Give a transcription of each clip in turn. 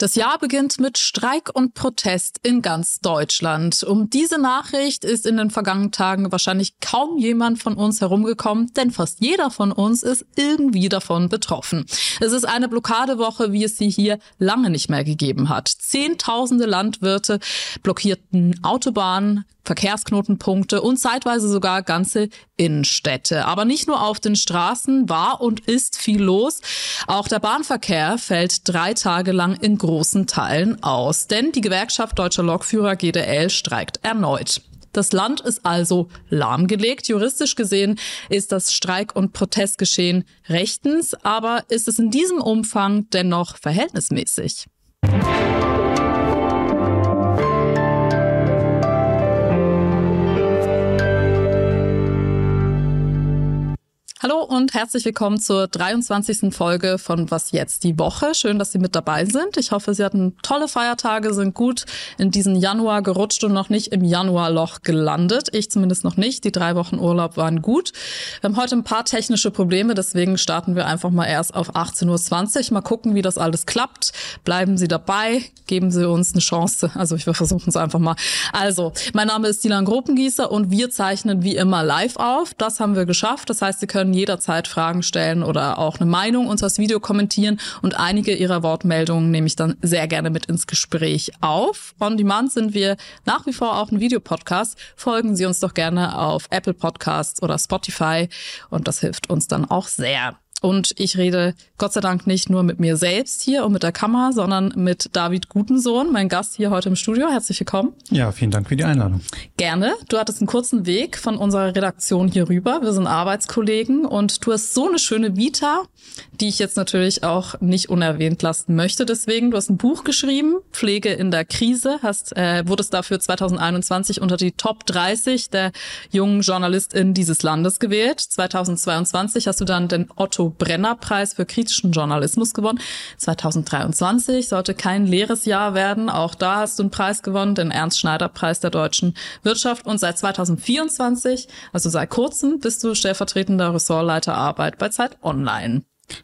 Das Jahr beginnt mit Streik und Protest in ganz Deutschland. Um diese Nachricht ist in den vergangenen Tagen wahrscheinlich kaum jemand von uns herumgekommen, denn fast jeder von uns ist irgendwie davon betroffen. Es ist eine Blockadewoche, wie es sie hier lange nicht mehr gegeben hat. Zehntausende Landwirte blockierten Autobahnen, Verkehrsknotenpunkte und zeitweise sogar ganze Innenstädte. Aber nicht nur auf den Straßen war und ist viel los. Auch der Bahnverkehr fällt drei Tage lang in großen Teilen aus. Denn die Gewerkschaft Deutscher Lokführer GDL streikt erneut. Das Land ist also lahmgelegt. Juristisch gesehen ist das Streik- und Protestgeschehen rechtens, aber ist es in diesem Umfang dennoch verhältnismäßig? Hallo und herzlich willkommen zur 23. Folge von Was jetzt die Woche. Schön, dass Sie mit dabei sind. Ich hoffe, Sie hatten tolle Feiertage, sind gut in diesen Januar gerutscht und noch nicht im Januarloch gelandet. Ich zumindest noch nicht. Die drei Wochen Urlaub waren gut. Wir haben heute ein paar technische Probleme, deswegen starten wir einfach mal erst auf 18.20 Uhr. Mal gucken, wie das alles klappt. Bleiben Sie dabei, geben Sie uns eine Chance. Also ich will versuchen es einfach mal. Also, mein Name ist Dilan Gruppengießer und wir zeichnen wie immer live auf. Das haben wir geschafft. Das heißt, Sie können jederzeit Fragen stellen oder auch eine Meinung unter das Video kommentieren und einige Ihrer Wortmeldungen nehme ich dann sehr gerne mit ins Gespräch auf. On Demand sind wir nach wie vor auch ein Videopodcast. Folgen Sie uns doch gerne auf Apple Podcasts oder Spotify und das hilft uns dann auch sehr. Und ich rede Gott sei Dank nicht nur mit mir selbst hier und mit der Kamera, sondern mit David Gutensohn, mein Gast hier heute im Studio. Herzlich willkommen. Ja, vielen Dank für die Einladung. Gerne. Du hattest einen kurzen Weg von unserer Redaktion hier rüber. Wir sind Arbeitskollegen und du hast so eine schöne Vita, die ich jetzt natürlich auch nicht unerwähnt lassen möchte. Deswegen, du hast ein Buch geschrieben, Pflege in der Krise, hast, äh, wurdest dafür 2021 unter die Top 30 der jungen JournalistInnen dieses Landes gewählt. 2022 hast du dann den Otto Brenner-Preis für kritischen Journalismus gewonnen. 2023 sollte kein leeres Jahr werden. Auch da hast du einen Preis gewonnen, den Ernst-Schneider-Preis der deutschen Wirtschaft. Und seit 2024, also seit kurzem, bist du stellvertretender Ressortleiter Arbeit bei Zeit Online.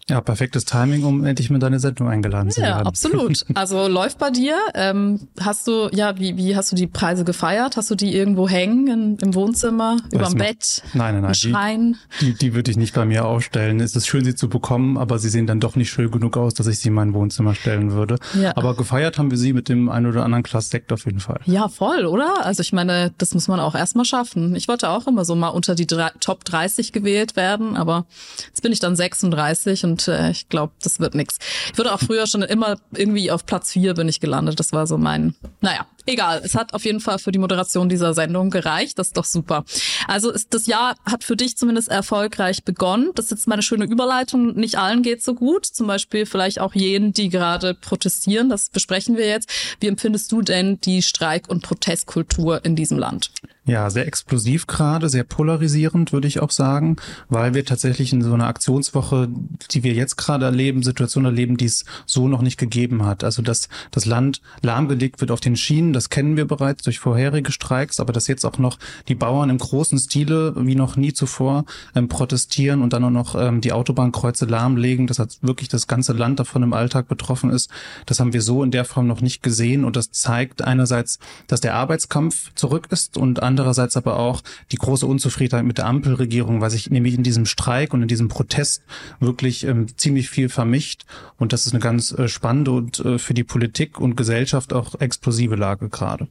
Ja, perfektes Timing, um endlich mit deine Sendung eingeladen zu werden. Ja, absolut. Also läuft bei dir. Ähm, hast du, ja, wie, wie hast du die Preise gefeiert? Hast du die irgendwo hängen in, im Wohnzimmer, über dem Bett? Nein, nein, nein. Schrein? Die, die, die würde ich nicht bei mir aufstellen. Es ist schön, sie zu bekommen, aber sie sehen dann doch nicht schön genug aus, dass ich sie in mein Wohnzimmer stellen würde. Ja. Aber gefeiert haben wir sie mit dem ein oder anderen Glas Sekt auf jeden Fall. Ja, voll, oder? Also ich meine, das muss man auch erstmal schaffen. Ich wollte auch immer so mal unter die drei, Top 30 gewählt werden, aber jetzt bin ich dann 36 und äh, ich glaube, das wird nix. Ich würde auch früher schon immer irgendwie auf Platz vier bin ich gelandet. Das war so mein, naja, egal. Es hat auf jeden Fall für die Moderation dieser Sendung gereicht. Das ist doch super. Also ist, das Jahr hat für dich zumindest erfolgreich begonnen. Das ist jetzt meine schöne Überleitung. Nicht allen geht so gut. Zum Beispiel vielleicht auch jenen, die gerade protestieren. Das besprechen wir jetzt. Wie empfindest du denn die Streik- und Protestkultur in diesem Land? Ja, sehr explosiv gerade, sehr polarisierend, würde ich auch sagen, weil wir tatsächlich in so einer Aktionswoche, die wir jetzt gerade erleben, Situation erleben, die es so noch nicht gegeben hat. Also dass das Land lahmgelegt wird auf den Schienen, das kennen wir bereits durch vorherige Streiks, aber dass jetzt auch noch die Bauern im großen Stile wie noch nie zuvor ähm, protestieren und dann auch noch ähm, die Autobahnkreuze lahmlegen, dass halt wirklich das ganze Land davon im Alltag betroffen ist, das haben wir so in der Form noch nicht gesehen und das zeigt einerseits, dass der Arbeitskampf zurück ist und andererseits aber auch die große Unzufriedenheit mit der Ampelregierung, weil sich nämlich in diesem Streik und in diesem Protest wirklich ähm, ziemlich viel vermischt. Und das ist eine ganz äh, spannende und äh, für die Politik und Gesellschaft auch explosive Lage gerade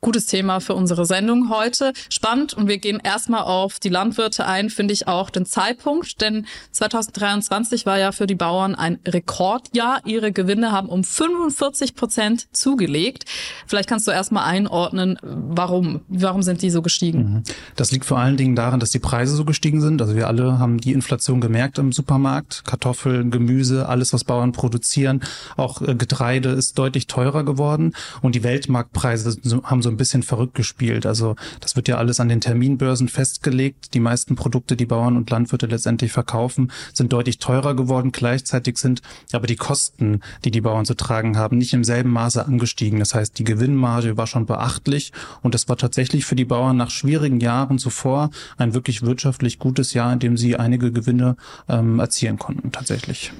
gutes Thema für unsere Sendung heute. Spannend und wir gehen erstmal auf die Landwirte ein, finde ich auch den Zeitpunkt, denn 2023 war ja für die Bauern ein Rekordjahr. Ihre Gewinne haben um 45 Prozent zugelegt. Vielleicht kannst du erstmal einordnen, warum? Warum sind die so gestiegen? Mhm. Das liegt vor allen Dingen daran, dass die Preise so gestiegen sind. Also wir alle haben die Inflation gemerkt im Supermarkt. Kartoffeln, Gemüse, alles, was Bauern produzieren. Auch äh, Getreide ist deutlich teurer geworden und die Weltmarktpreise haben so so ein bisschen verrückt gespielt. Also das wird ja alles an den Terminbörsen festgelegt. Die meisten Produkte, die Bauern und Landwirte letztendlich verkaufen, sind deutlich teurer geworden. Gleichzeitig sind aber die Kosten, die die Bauern zu tragen haben, nicht im selben Maße angestiegen. Das heißt, die Gewinnmarge war schon beachtlich und das war tatsächlich für die Bauern nach schwierigen Jahren zuvor ein wirklich wirtschaftlich gutes Jahr, in dem sie einige Gewinne ähm, erzielen konnten tatsächlich.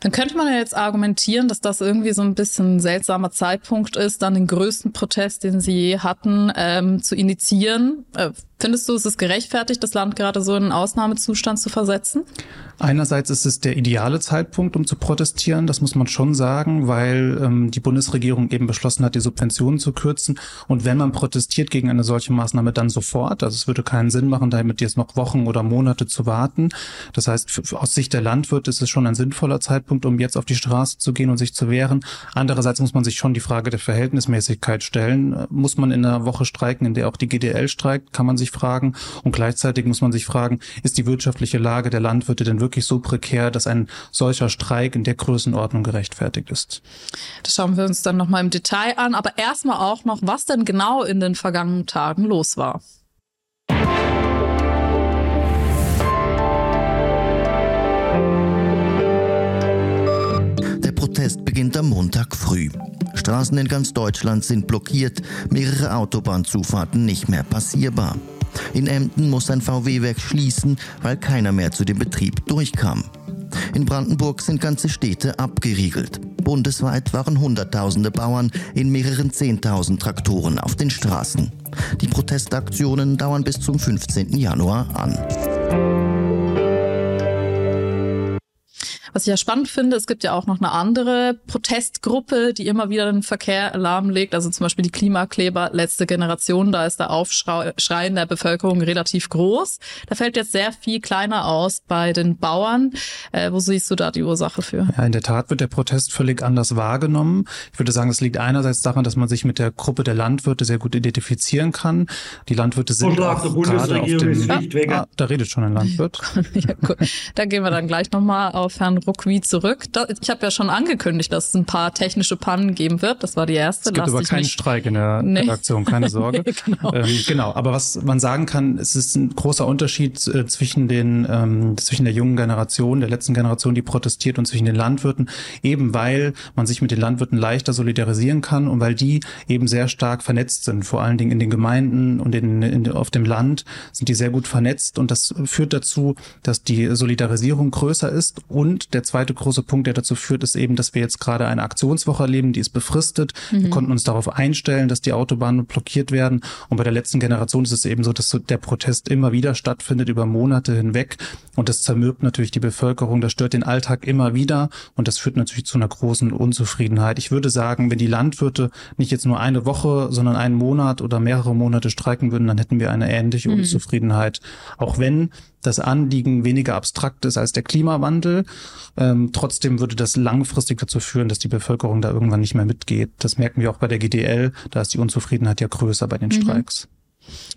Dann könnte man ja jetzt argumentieren, dass das irgendwie so ein bisschen ein seltsamer Zeitpunkt ist, dann den größten Protest, den sie je hatten, ähm, zu initiieren. Äh, findest du, ist es gerechtfertigt, das Land gerade so in einen Ausnahmezustand zu versetzen? Einerseits ist es der ideale Zeitpunkt, um zu protestieren, das muss man schon sagen, weil ähm, die Bundesregierung eben beschlossen hat, die Subventionen zu kürzen. Und wenn man protestiert gegen eine solche Maßnahme, dann sofort. Also es würde keinen Sinn machen, damit jetzt noch Wochen oder Monate zu warten. Das heißt, für, aus Sicht der Landwirte ist es schon ein sinnvoller Zeitpunkt, um jetzt auf die Straße zu gehen und sich zu wehren. Andererseits muss man sich schon die Frage der Verhältnismäßigkeit stellen. Muss man in einer Woche streiken, in der auch die GDL streikt, kann man sich fragen. Und gleichzeitig muss man sich fragen, ist die wirtschaftliche Lage der Landwirte denn wirklich so prekär, dass ein solcher Streik in der Größenordnung gerechtfertigt ist. Das schauen wir uns dann nochmal im Detail an. Aber erstmal auch noch, was denn genau in den vergangenen Tagen los war. Der Protest beginnt am Montag früh. Straßen in ganz Deutschland sind blockiert, mehrere Autobahnzufahrten nicht mehr passierbar. In Emden muss ein VW-Werk schließen, weil keiner mehr zu dem Betrieb durchkam. In Brandenburg sind ganze Städte abgeriegelt. Bundesweit waren Hunderttausende Bauern in mehreren Zehntausend Traktoren auf den Straßen. Die Protestaktionen dauern bis zum 15. Januar an. Was ich ja spannend finde, es gibt ja auch noch eine andere Protestgruppe, die immer wieder den Verkehr lahmlegt. Also zum Beispiel die Klimakleber letzte Generation. Da ist der Aufschrei in der Bevölkerung relativ groß. Da fällt jetzt sehr viel kleiner aus bei den Bauern. Äh, wo siehst du da die Ursache für? Ja, in der Tat wird der Protest völlig anders wahrgenommen. Ich würde sagen, es liegt einerseits daran, dass man sich mit der Gruppe der Landwirte sehr gut identifizieren kann. Die Landwirte sind Vorschlag auch gerade auf dem... Ah, da redet schon ein Landwirt. ja, cool. Da gehen wir dann gleich nochmal auf Herrn Ruckwie zurück. Ich habe ja schon angekündigt, dass es ein paar technische Pannen geben wird. Das war die erste. Es gibt Lass aber keinen Streik in der nee. Redaktion, keine Sorge. genau. Ähm, genau, aber was man sagen kann, es ist ein großer Unterschied äh, zwischen den ähm, zwischen der jungen Generation, der letzten Generation, die protestiert, und zwischen den Landwirten, eben weil man sich mit den Landwirten leichter solidarisieren kann und weil die eben sehr stark vernetzt sind, vor allen Dingen in den Gemeinden und in, in, auf dem Land sind die sehr gut vernetzt und das führt dazu, dass die Solidarisierung größer ist und der zweite große Punkt, der dazu führt, ist eben, dass wir jetzt gerade eine Aktionswoche erleben, die ist befristet. Mhm. Wir konnten uns darauf einstellen, dass die Autobahnen blockiert werden. Und bei der letzten Generation ist es eben so, dass der Protest immer wieder stattfindet über Monate hinweg. Und das zermürbt natürlich die Bevölkerung, das stört den Alltag immer wieder. Und das führt natürlich zu einer großen Unzufriedenheit. Ich würde sagen, wenn die Landwirte nicht jetzt nur eine Woche, sondern einen Monat oder mehrere Monate streiken würden, dann hätten wir eine ähnliche mhm. Unzufriedenheit. Auch wenn das Anliegen weniger abstrakt ist als der Klimawandel. Ähm, trotzdem würde das langfristig dazu führen, dass die Bevölkerung da irgendwann nicht mehr mitgeht. Das merken wir auch bei der GDL. Da ist die Unzufriedenheit ja größer bei den mhm.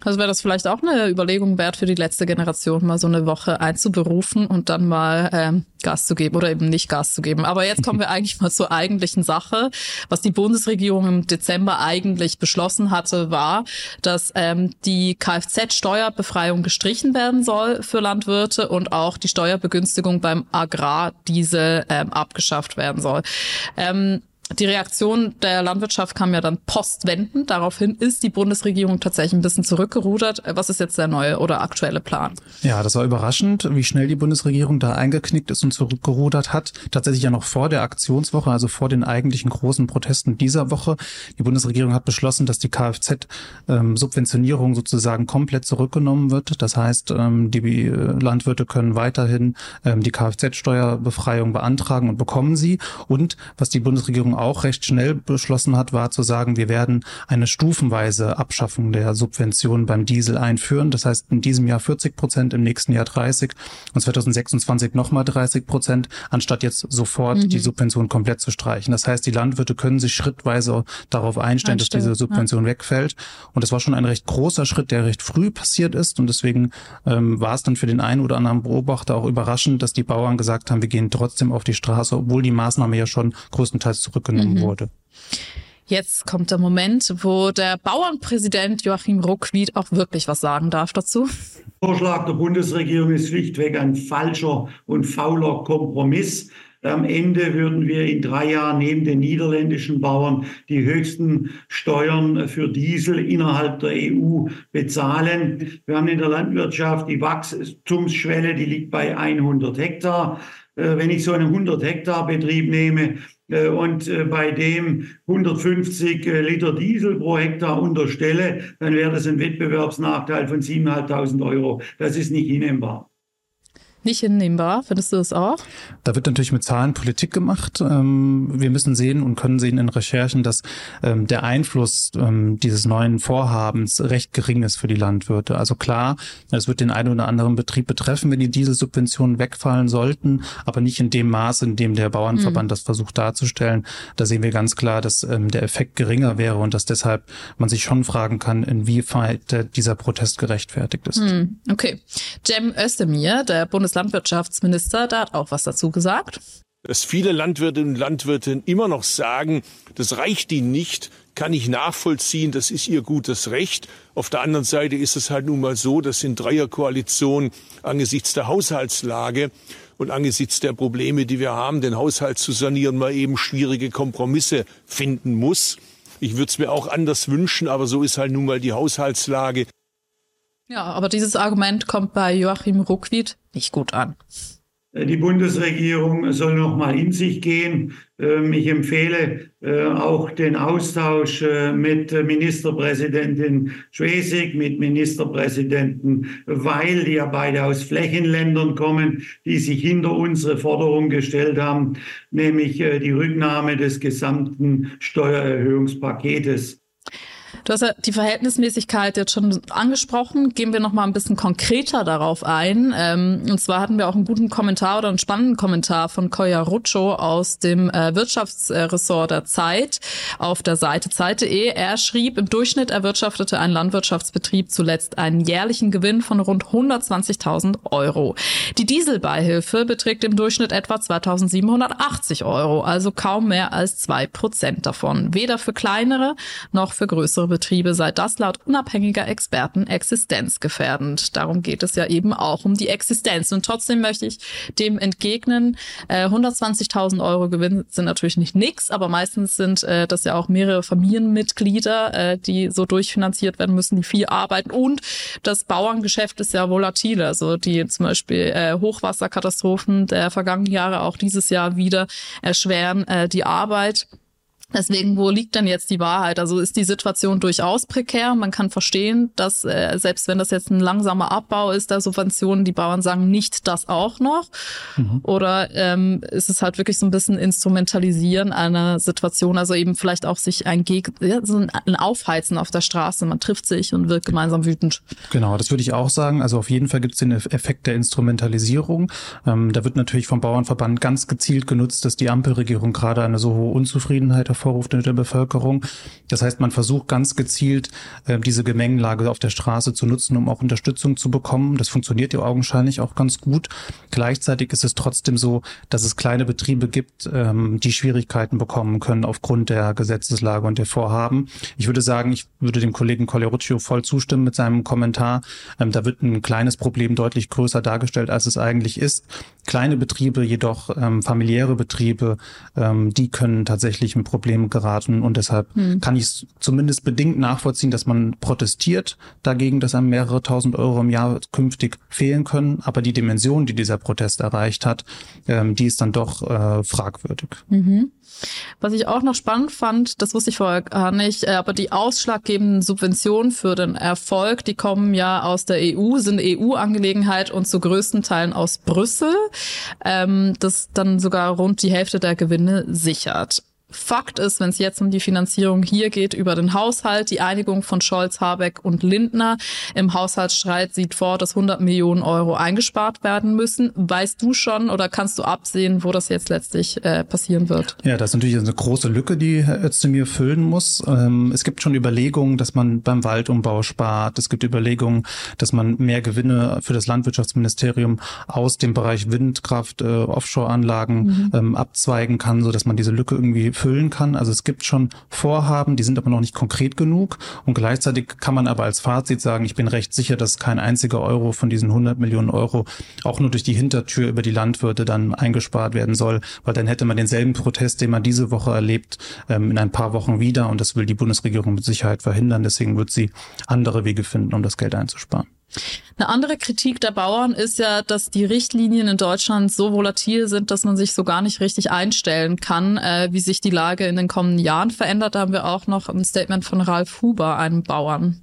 Also wäre das vielleicht auch eine Überlegung wert für die letzte Generation, mal so eine Woche einzuberufen und dann mal ähm, Gas zu geben oder eben nicht Gas zu geben. Aber jetzt kommen wir eigentlich mal zur eigentlichen Sache. Was die Bundesregierung im Dezember eigentlich beschlossen hatte, war, dass ähm, die Kfz-Steuerbefreiung gestrichen werden soll für Landwirte und auch die Steuerbegünstigung beim Agrardiesel ähm, abgeschafft werden soll. Ähm, die Reaktion der Landwirtschaft kam ja dann postwendend. Daraufhin ist die Bundesregierung tatsächlich ein bisschen zurückgerudert. Was ist jetzt der neue oder aktuelle Plan? Ja, das war überraschend, wie schnell die Bundesregierung da eingeknickt ist und zurückgerudert hat. Tatsächlich ja noch vor der Aktionswoche, also vor den eigentlichen großen Protesten dieser Woche. Die Bundesregierung hat beschlossen, dass die Kfz-Subventionierung sozusagen komplett zurückgenommen wird. Das heißt, ähm, die Landwirte können weiterhin ähm, die Kfz-Steuerbefreiung beantragen und bekommen sie. Und was die Bundesregierung Regierung auch recht schnell beschlossen hat, war zu sagen, wir werden eine stufenweise Abschaffung der Subventionen beim Diesel einführen. Das heißt, in diesem Jahr 40 Prozent, im nächsten Jahr 30 und 2026 nochmal 30 Prozent, anstatt jetzt sofort mhm. die Subvention komplett zu streichen. Das heißt, die Landwirte können sich schrittweise darauf einstellen, dass diese Subvention ja. wegfällt. Und das war schon ein recht großer Schritt, der recht früh passiert ist. Und deswegen ähm, war es dann für den einen oder anderen Beobachter auch überraschend, dass die Bauern gesagt haben, wir gehen trotzdem auf die Straße, obwohl die Maßnahme ja schon größtenteils zurück zurückgenommen mhm. wurde. Jetzt kommt der Moment, wo der Bauernpräsident Joachim Ruckwied auch wirklich was sagen darf dazu. Der Vorschlag der Bundesregierung ist schlichtweg ein falscher und fauler Kompromiss. Am Ende würden wir in drei Jahren neben den niederländischen Bauern die höchsten Steuern für Diesel innerhalb der EU bezahlen. Wir haben in der Landwirtschaft die Wachstumsschwelle, die liegt bei 100 Hektar. äh, wenn ich so einen 100 Hektar Betrieb nehme äh, und äh, bei dem 150 Liter Diesel pro Hektar unterstelle, dann wäre das ein Wettbewerbsnachteil von 7.500 Euro. Das ist nicht hinnehmbar nicht hinnehmbar. Findest du das auch? Da wird natürlich mit Zahlen Politik gemacht. Ähm, wir müssen sehen und können sehen in Recherchen, dass ähm, der Einfluss ähm, dieses neuen Vorhabens recht gering ist für die Landwirte. Also klar, es wird den einen oder anderen Betrieb betreffen, wenn die Dieselsubventionen wegfallen sollten, aber nicht in dem Maße, in dem der Bauernverband mhm. das versucht darzustellen. Da sehen wir ganz klar, dass der Effekt geringer wäre und dass deshalb man sich schon fragen kann, inwieweit dieser Protest gerechtfertigt ist. Mhm. Okay. Cem Özdemir, der Bundes Bundeslandwirtschaftsminister, da hat auch was dazu gesagt. Dass viele Landwirtinnen und Landwirte immer noch sagen, das reicht ihnen nicht, kann ich nachvollziehen, das ist ihr gutes Recht. Auf der anderen Seite ist es halt nun mal so, dass in Dreierkoalition angesichts der Haushaltslage und angesichts der Probleme, die wir haben, den Haushalt zu sanieren, man eben schwierige Kompromisse finden muss. Ich würde es mir auch anders wünschen, aber so ist halt nun mal die Haushaltslage. Ja, aber dieses Argument kommt bei Joachim Ruckwied nicht gut an. Die Bundesregierung soll noch mal in sich gehen. Ähm, ich empfehle äh, auch den Austausch äh, mit Ministerpräsidentin Schwesig, mit Ministerpräsidenten Weil, die ja beide aus Flächenländern kommen, die sich hinter unsere Forderung gestellt haben, nämlich äh, die Rücknahme des gesamten Steuererhöhungspaketes. Du hast ja die Verhältnismäßigkeit jetzt schon angesprochen. Gehen wir noch mal ein bisschen konkreter darauf ein. Ähm, und zwar hatten wir auch einen guten Kommentar oder einen spannenden Kommentar von Koya Ruccio aus dem äh, Wirtschaftsressort der Zeit auf der Seite Zeit.de. Er schrieb, im Durchschnitt erwirtschaftete ein Landwirtschaftsbetrieb zuletzt einen jährlichen Gewinn von rund 120.000 Euro. Die Dieselbeihilfe beträgt im Durchschnitt etwa 2.780 Euro, also kaum mehr als zwei Prozent davon. Weder für kleinere noch für größere Betriebe sei das laut unabhängiger Experten existenzgefährdend. Darum geht es ja eben auch um die Existenz. Und trotzdem möchte ich dem entgegnen, äh, 120.000 Euro Gewinn sind natürlich nicht nix, aber meistens sind äh, das ja auch mehrere Familienmitglieder, äh, die so durchfinanziert werden müssen, die viel arbeiten. Und das Bauerngeschäft ist ja volatil. Also die zum Beispiel äh, Hochwasserkatastrophen der vergangenen Jahre auch dieses Jahr wieder erschweren äh, die Arbeit. Deswegen, wo liegt denn jetzt die Wahrheit? Also ist die Situation durchaus prekär. Man kann verstehen, dass äh, selbst wenn das jetzt ein langsamer Abbau ist der Subventionen, die Bauern sagen, nicht das auch noch. Mhm. Oder ähm, ist es halt wirklich so ein bisschen Instrumentalisieren einer Situation, also eben vielleicht auch sich ein, Geg ja, so ein Aufheizen auf der Straße. Man trifft sich und wird gemeinsam wütend. Genau, das würde ich auch sagen. Also auf jeden Fall gibt es den Effekt der Instrumentalisierung. Ähm, da wird natürlich vom Bauernverband ganz gezielt genutzt, dass die Ampelregierung gerade eine so hohe Unzufriedenheit hervorruft in der Bevölkerung. Das heißt, man versucht ganz gezielt, äh, diese Gemengenlage auf der Straße zu nutzen, um auch Unterstützung zu bekommen. Das funktioniert ja augenscheinlich auch ganz gut. Gleichzeitig ist es trotzdem so, dass es kleine Betriebe gibt, ähm, die Schwierigkeiten bekommen können aufgrund der Gesetzeslage und der Vorhaben. Ich würde sagen, ich würde dem Kollegen Colleruccio voll zustimmen mit seinem Kommentar. Ähm, da wird ein kleines Problem deutlich größer dargestellt, als es eigentlich ist. Kleine Betriebe jedoch, ähm, familiäre Betriebe, die können tatsächlich ein Problem Problem geraten und deshalb hm. kann ich zumindest bedingt nachvollziehen, dass man protestiert dagegen, dass einem mehrere tausend Euro im Jahr künftig fehlen können. Aber die Dimension, die dieser Protest erreicht hat, ähm, die ist dann doch äh, fragwürdig. Mhm. Was ich auch noch spannend fand, das wusste ich vorher gar nicht, äh, aber die ausschlaggebenden Subventionen für den Erfolg, die kommen ja aus der EU, sind EU-Angelegenheit und zu größten Teilen aus Brüssel, ähm, das dann sogar rund die Hälfte der Gewinne sichert. Fakt ist, wenn es jetzt um die Finanzierung hier geht über den Haushalt, die Einigung von Scholz, Habeck und Lindner im Haushaltsstreit sieht vor, dass 100 Millionen Euro eingespart werden müssen. Weißt du schon oder kannst du absehen, wo das jetzt letztlich äh, passieren wird? Ja, das ist natürlich eine große Lücke, die Herr Özdemir füllen muss. Ähm, es gibt schon Überlegungen, dass man beim Waldumbau spart. Es gibt Überlegungen, dass man mehr Gewinne für das Landwirtschaftsministerium aus dem Bereich Windkraft, äh, Offshore-Anlagen mhm. ähm, abzweigen kann, so dass man diese Lücke irgendwie füllen kann. Also es gibt schon Vorhaben, die sind aber noch nicht konkret genug. Und gleichzeitig kann man aber als Fazit sagen, ich bin recht sicher, dass kein einziger Euro von diesen 100 Millionen Euro auch nur durch die Hintertür über die Landwirte dann eingespart werden soll, weil dann hätte man denselben Protest, den man diese Woche erlebt, ähm, in ein paar Wochen wieder. Und das will die Bundesregierung mit Sicherheit verhindern. Deswegen wird sie andere Wege finden, um das Geld einzusparen. Eine andere Kritik der Bauern ist ja, dass die Richtlinien in Deutschland so volatil sind, dass man sich so gar nicht richtig einstellen kann, äh, wie sich die Lage in den kommenden Jahren verändert. Da haben wir auch noch ein Statement von Ralf Huber, einem Bauern.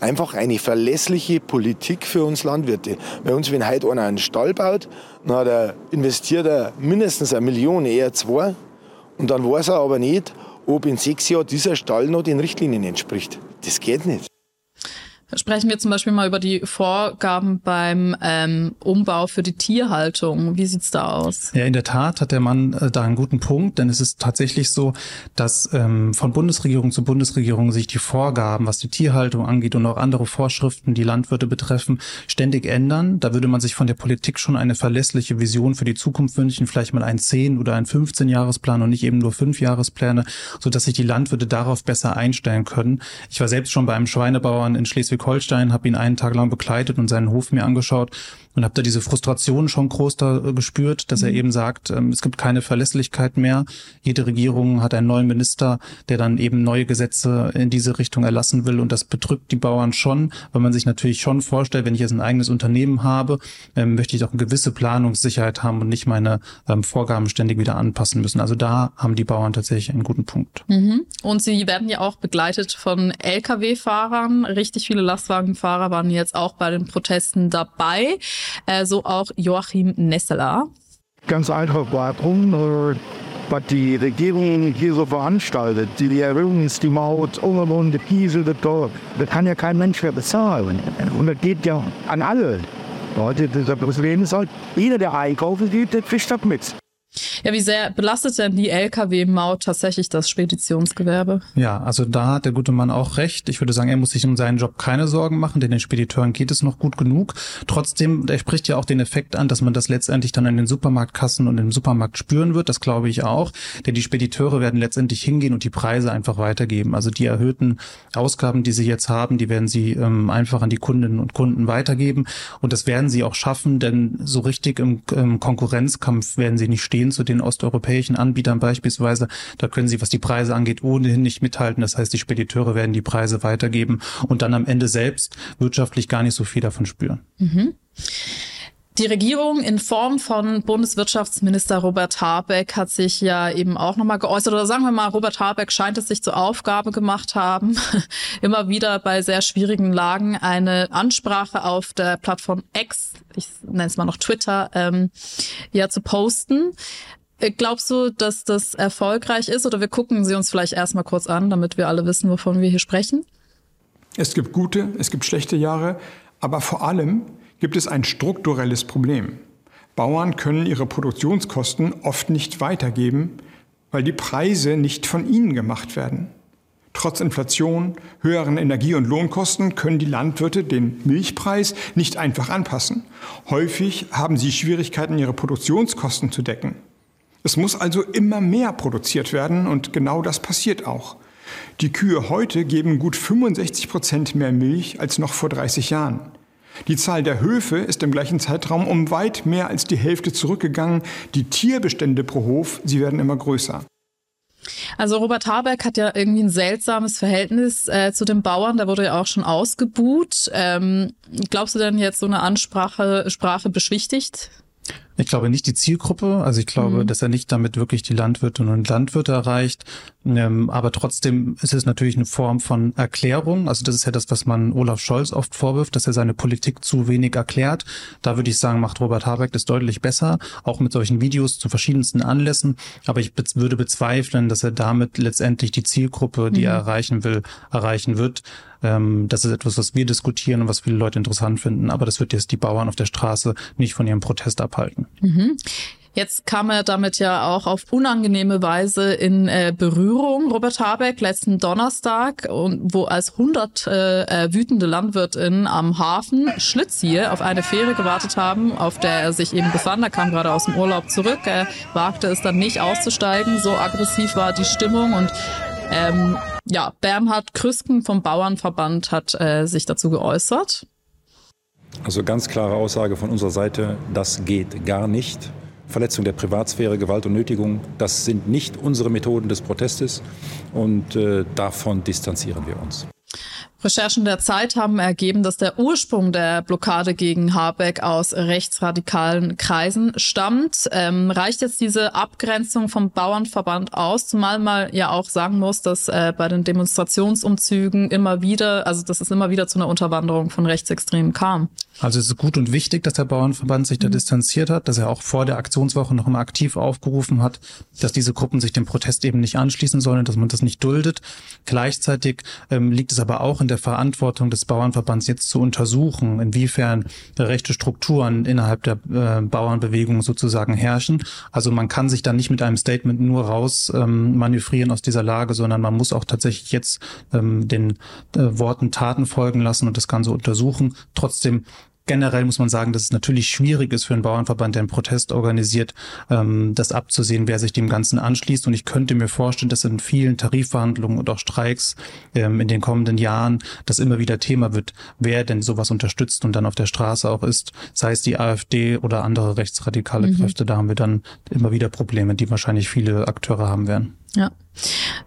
Einfach eine verlässliche Politik für uns Landwirte. Bei uns, wenn heute einer einen Stall baut, dann investiert er mindestens eine Million, eher zwei. Und dann weiß er aber nicht, ob in sechs Jahren dieser Stall noch den Richtlinien entspricht. Das geht nicht. Sprechen wir zum Beispiel mal über die Vorgaben beim ähm, Umbau für die Tierhaltung. Wie sieht's da aus? Ja, in der Tat hat der Mann äh, da einen guten Punkt, denn es ist tatsächlich so, dass ähm, von Bundesregierung zu Bundesregierung sich die Vorgaben, was die Tierhaltung angeht und auch andere Vorschriften, die Landwirte betreffen, ständig ändern. Da würde man sich von der Politik schon eine verlässliche Vision für die Zukunft wünschen, vielleicht mal ein 10 oder ein 15 Jahresplan und nicht eben nur 5 Jahrespläne, so dass sich die Landwirte darauf besser einstellen können. Ich war selbst schon bei einem Schweinebauern in Schleswig Schleswig-Holstein, habe ihn einen Tag lang begleitet und seinen Hof mir angeschaut und habe da diese Frustration schon groß da äh, gespürt, dass er mhm. eben sagt, ähm, es gibt keine Verlässlichkeit mehr. Jede Regierung hat einen neuen Minister, der dann eben neue Gesetze in diese Richtung erlassen will und das bedrückt die Bauern schon, weil man sich natürlich schon vorstellt, wenn ich jetzt ein eigenes Unternehmen habe, ähm, möchte ich auch eine gewisse Planungssicherheit haben und nicht meine ähm, Vorgaben ständig wieder anpassen müssen. Also da haben die Bauern tatsächlich einen guten Punkt. Mhm. Und sie werden ja auch begleitet von Lkw-Fahrern. Richtig viele Lastwagenfahrer waren jetzt auch bei den Protesten dabei. Äh, so auch Joachim Nesseler. Ganz einfach, warum äh, was die Regierung hier so veranstaltet, die Erhöhung die Maut, und die Kiesel, das Dorf, das kann ja kein Mensch mehr bezahlen. Und das geht ja an alle. Leute, das Problem ist halt, jeder, der einkaufen geht, der fischt das mit. Ja, wie sehr belastet denn die Lkw-Maut tatsächlich das Speditionsgewerbe? Ja, also da hat der gute Mann auch recht. Ich würde sagen, er muss sich um seinen Job keine Sorgen machen, denn den Spediteuren geht es noch gut genug. Trotzdem, er spricht ja auch den Effekt an, dass man das letztendlich dann in den Supermarktkassen und im Supermarkt spüren wird. Das glaube ich auch. Denn die Spediteure werden letztendlich hingehen und die Preise einfach weitergeben. Also die erhöhten Ausgaben, die sie jetzt haben, die werden sie ähm, einfach an die Kundinnen und Kunden weitergeben. Und das werden sie auch schaffen, denn so richtig im, im Konkurrenzkampf werden sie nicht stehen gehen zu den osteuropäischen Anbietern beispielsweise. Da können sie, was die Preise angeht, ohnehin nicht mithalten. Das heißt, die Spediteure werden die Preise weitergeben und dann am Ende selbst wirtschaftlich gar nicht so viel davon spüren. Mhm. Die Regierung in Form von Bundeswirtschaftsminister Robert Habeck hat sich ja eben auch nochmal geäußert. Oder sagen wir mal, Robert Habeck scheint es sich zur Aufgabe gemacht haben, immer wieder bei sehr schwierigen Lagen eine Ansprache auf der Plattform X, ich nenne es mal noch Twitter, ähm, ja zu posten. Äh, glaubst du, dass das erfolgreich ist? Oder wir gucken sie uns vielleicht erstmal kurz an, damit wir alle wissen, wovon wir hier sprechen? Es gibt gute, es gibt schlechte Jahre, aber vor allem gibt es ein strukturelles Problem. Bauern können ihre Produktionskosten oft nicht weitergeben, weil die Preise nicht von ihnen gemacht werden. Trotz Inflation, höheren Energie- und Lohnkosten können die Landwirte den Milchpreis nicht einfach anpassen. Häufig haben sie Schwierigkeiten, ihre Produktionskosten zu decken. Es muss also immer mehr produziert werden und genau das passiert auch. Die Kühe heute geben gut 65 Prozent mehr Milch als noch vor 30 Jahren. Die Zahl der Höfe ist im gleichen Zeitraum um weit mehr als die Hälfte zurückgegangen. Die Tierbestände pro Hof, sie werden immer größer. Also Robert Habeck hat ja irgendwie ein seltsames Verhältnis äh, zu den Bauern. Da wurde ja auch schon ausgebuht. Ähm, glaubst du denn jetzt so eine Ansprache Sprache beschwichtigt? Ich glaube nicht die Zielgruppe. Also ich glaube, mhm. dass er nicht damit wirklich die Landwirtinnen und Landwirte erreicht. Ähm, aber trotzdem ist es natürlich eine Form von Erklärung. Also das ist ja das, was man Olaf Scholz oft vorwirft, dass er seine Politik zu wenig erklärt. Da würde ich sagen, macht Robert Habeck das deutlich besser, auch mit solchen Videos zu verschiedensten Anlässen. Aber ich be würde bezweifeln, dass er damit letztendlich die Zielgruppe, die mhm. er erreichen will, erreichen wird. Ähm, das ist etwas, was wir diskutieren und was viele Leute interessant finden. Aber das wird jetzt die Bauern auf der Straße nicht von ihrem Protest abhalten. Mhm. Jetzt kam er damit ja auch auf unangenehme Weise in äh, Berührung, Robert Habeck, letzten Donnerstag, und wo als 100 äh, äh, wütende LandwirtInnen am Hafen Schlitzier auf eine Fähre gewartet haben, auf der er sich eben befand. Er kam gerade aus dem Urlaub zurück, er wagte es dann nicht auszusteigen, so aggressiv war die Stimmung und ähm, ja, Bernhard Krüsken vom Bauernverband hat äh, sich dazu geäußert. Also ganz klare Aussage von unserer Seite, das geht gar nicht. Verletzung der Privatsphäre, Gewalt und Nötigung, das sind nicht unsere Methoden des Protestes und äh, davon distanzieren wir uns. Recherchen der Zeit haben ergeben, dass der Ursprung der Blockade gegen Habeck aus rechtsradikalen Kreisen stammt. Ähm, reicht jetzt diese Abgrenzung vom Bauernverband aus, zumal man ja auch sagen muss, dass äh, bei den Demonstrationsumzügen immer wieder, also dass es immer wieder zu einer Unterwanderung von Rechtsextremen kam? Also es ist gut und wichtig, dass der Bauernverband sich da mhm. distanziert hat, dass er auch vor der Aktionswoche noch mal aktiv aufgerufen hat, dass diese Gruppen sich dem Protest eben nicht anschließen sollen, dass man das nicht duldet. Gleichzeitig ähm, liegt es aber auch in der Verantwortung des Bauernverbands jetzt zu untersuchen, inwiefern rechte Strukturen innerhalb der äh, Bauernbewegung sozusagen herrschen. Also man kann sich da nicht mit einem Statement nur raus ähm, manövrieren aus dieser Lage, sondern man muss auch tatsächlich jetzt ähm, den äh, Worten Taten folgen lassen und das Ganze untersuchen. Trotzdem generell muss man sagen, dass es natürlich schwierig ist für einen Bauernverband, der einen Protest organisiert, ähm, das abzusehen, wer sich dem Ganzen anschließt. Und ich könnte mir vorstellen, dass in vielen Tarifverhandlungen und auch Streiks ähm, in den kommenden Jahren das immer wieder Thema wird, wer denn sowas unterstützt und dann auf der Straße auch ist, sei es die AfD oder andere rechtsradikale mhm. Kräfte. Da haben wir dann immer wieder Probleme, die wahrscheinlich viele Akteure haben werden. Ja.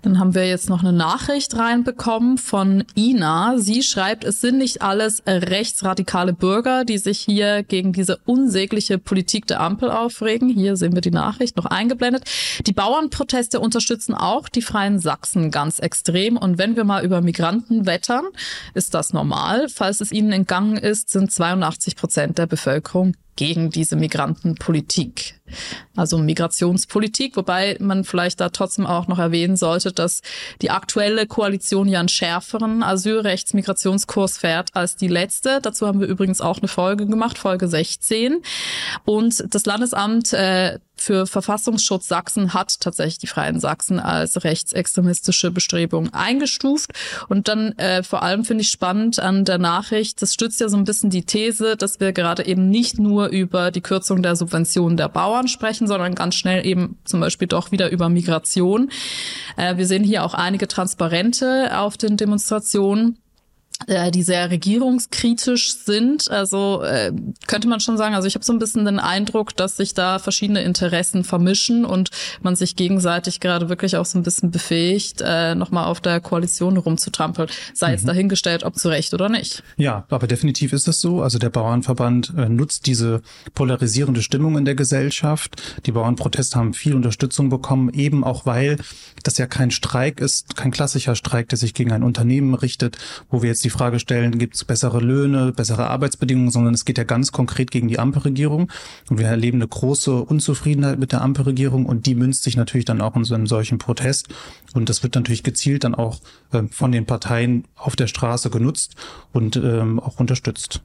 Dann haben wir jetzt noch eine Nachricht reinbekommen von Ina. Sie schreibt, es sind nicht alles rechtsradikale Bürger, die sich hier gegen diese unsägliche Politik der Ampel aufregen. Hier sehen wir die Nachricht noch eingeblendet. Die Bauernproteste unterstützen auch die Freien Sachsen ganz extrem. Und wenn wir mal über Migranten wettern, ist das normal. Falls es ihnen entgangen ist, sind 82 Prozent der Bevölkerung gegen diese Migrantenpolitik. Also Migrationspolitik, wobei man vielleicht da trotzdem auch noch erwähnen sollte, dass die aktuelle Koalition ja einen schärferen Asylrechts-Migrationskurs fährt als die letzte. Dazu haben wir übrigens auch eine Folge gemacht, Folge 16. Und das Landesamt äh, für Verfassungsschutz Sachsen hat tatsächlich die Freien Sachsen als rechtsextremistische Bestrebung eingestuft. Und dann äh, vor allem finde ich spannend an der Nachricht, das stützt ja so ein bisschen die These, dass wir gerade eben nicht nur über die Kürzung der Subventionen der Bauern sprechen, sondern ganz schnell eben zum Beispiel doch wieder über Migration. Äh, wir sehen hier auch einige Transparente auf den Demonstrationen die sehr regierungskritisch sind. Also äh, könnte man schon sagen, also ich habe so ein bisschen den Eindruck, dass sich da verschiedene Interessen vermischen und man sich gegenseitig gerade wirklich auch so ein bisschen befähigt, äh, nochmal auf der Koalition rumzutrampeln. Sei mhm. jetzt dahingestellt, ob zu Recht oder nicht. Ja, aber definitiv ist das so. Also der Bauernverband äh, nutzt diese polarisierende Stimmung in der Gesellschaft. Die Bauernproteste haben viel Unterstützung bekommen, eben auch weil das ja kein Streik ist, kein klassischer Streik, der sich gegen ein Unternehmen richtet, wo wir jetzt die Frage stellen, gibt es bessere Löhne, bessere Arbeitsbedingungen, sondern es geht ja ganz konkret gegen die Ampelregierung. Und wir erleben eine große Unzufriedenheit mit der Ampelregierung und die münzt sich natürlich dann auch in so einem solchen Protest. Und das wird natürlich gezielt dann auch äh, von den Parteien auf der Straße genutzt und ähm, auch unterstützt.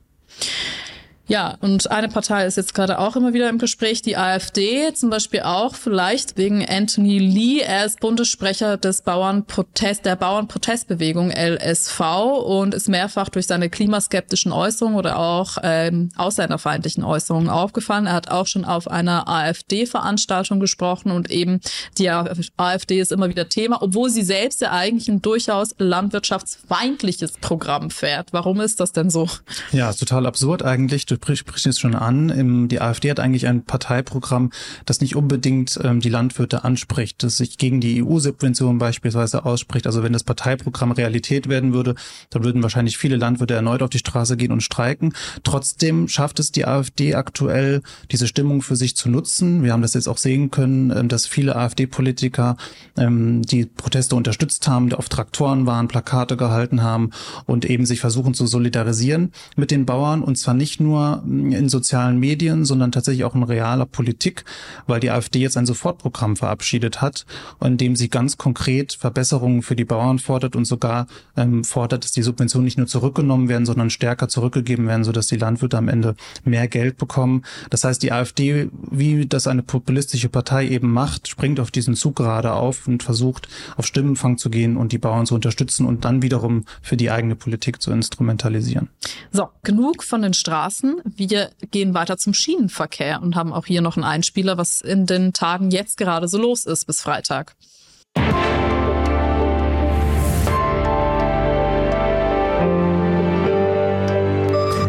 Ja, und eine Partei ist jetzt gerade auch immer wieder im Gespräch, die AfD zum Beispiel auch, vielleicht wegen Anthony Lee. Er ist Bundessprecher des Bauernprotest, der Bauernprotestbewegung LSV und ist mehrfach durch seine klimaskeptischen Äußerungen oder auch ähm, ausländerfeindlichen Äußerungen aufgefallen. Er hat auch schon auf einer AfD-Veranstaltung gesprochen und eben die AfD ist immer wieder Thema, obwohl sie selbst ja eigentlich ein durchaus landwirtschaftsfeindliches Programm fährt. Warum ist das denn so? Ja, total absurd eigentlich. Du sprichst es schon an. Die AfD hat eigentlich ein Parteiprogramm, das nicht unbedingt ähm, die Landwirte anspricht, das sich gegen die EU-Subventionen beispielsweise ausspricht. Also wenn das Parteiprogramm Realität werden würde, dann würden wahrscheinlich viele Landwirte erneut auf die Straße gehen und streiken. Trotzdem schafft es die AfD aktuell, diese Stimmung für sich zu nutzen. Wir haben das jetzt auch sehen können, ähm, dass viele AfD-Politiker ähm, die Proteste unterstützt haben, auf Traktoren waren, Plakate gehalten haben und eben sich versuchen zu solidarisieren mit den Bauern und zwar nicht nur in sozialen Medien, sondern tatsächlich auch in realer Politik, weil die AfD jetzt ein Sofortprogramm verabschiedet hat, in dem sie ganz konkret Verbesserungen für die Bauern fordert und sogar ähm, fordert, dass die Subventionen nicht nur zurückgenommen werden, sondern stärker zurückgegeben werden, sodass die Landwirte am Ende mehr Geld bekommen. Das heißt, die AfD, wie das eine populistische Partei eben macht, springt auf diesen Zug gerade auf und versucht, auf Stimmenfang zu gehen und die Bauern zu unterstützen und dann wiederum für die eigene Politik zu instrumentalisieren. So, genug von den Straßen. Wir gehen weiter zum Schienenverkehr und haben auch hier noch einen Einspieler, was in den Tagen jetzt gerade so los ist bis Freitag.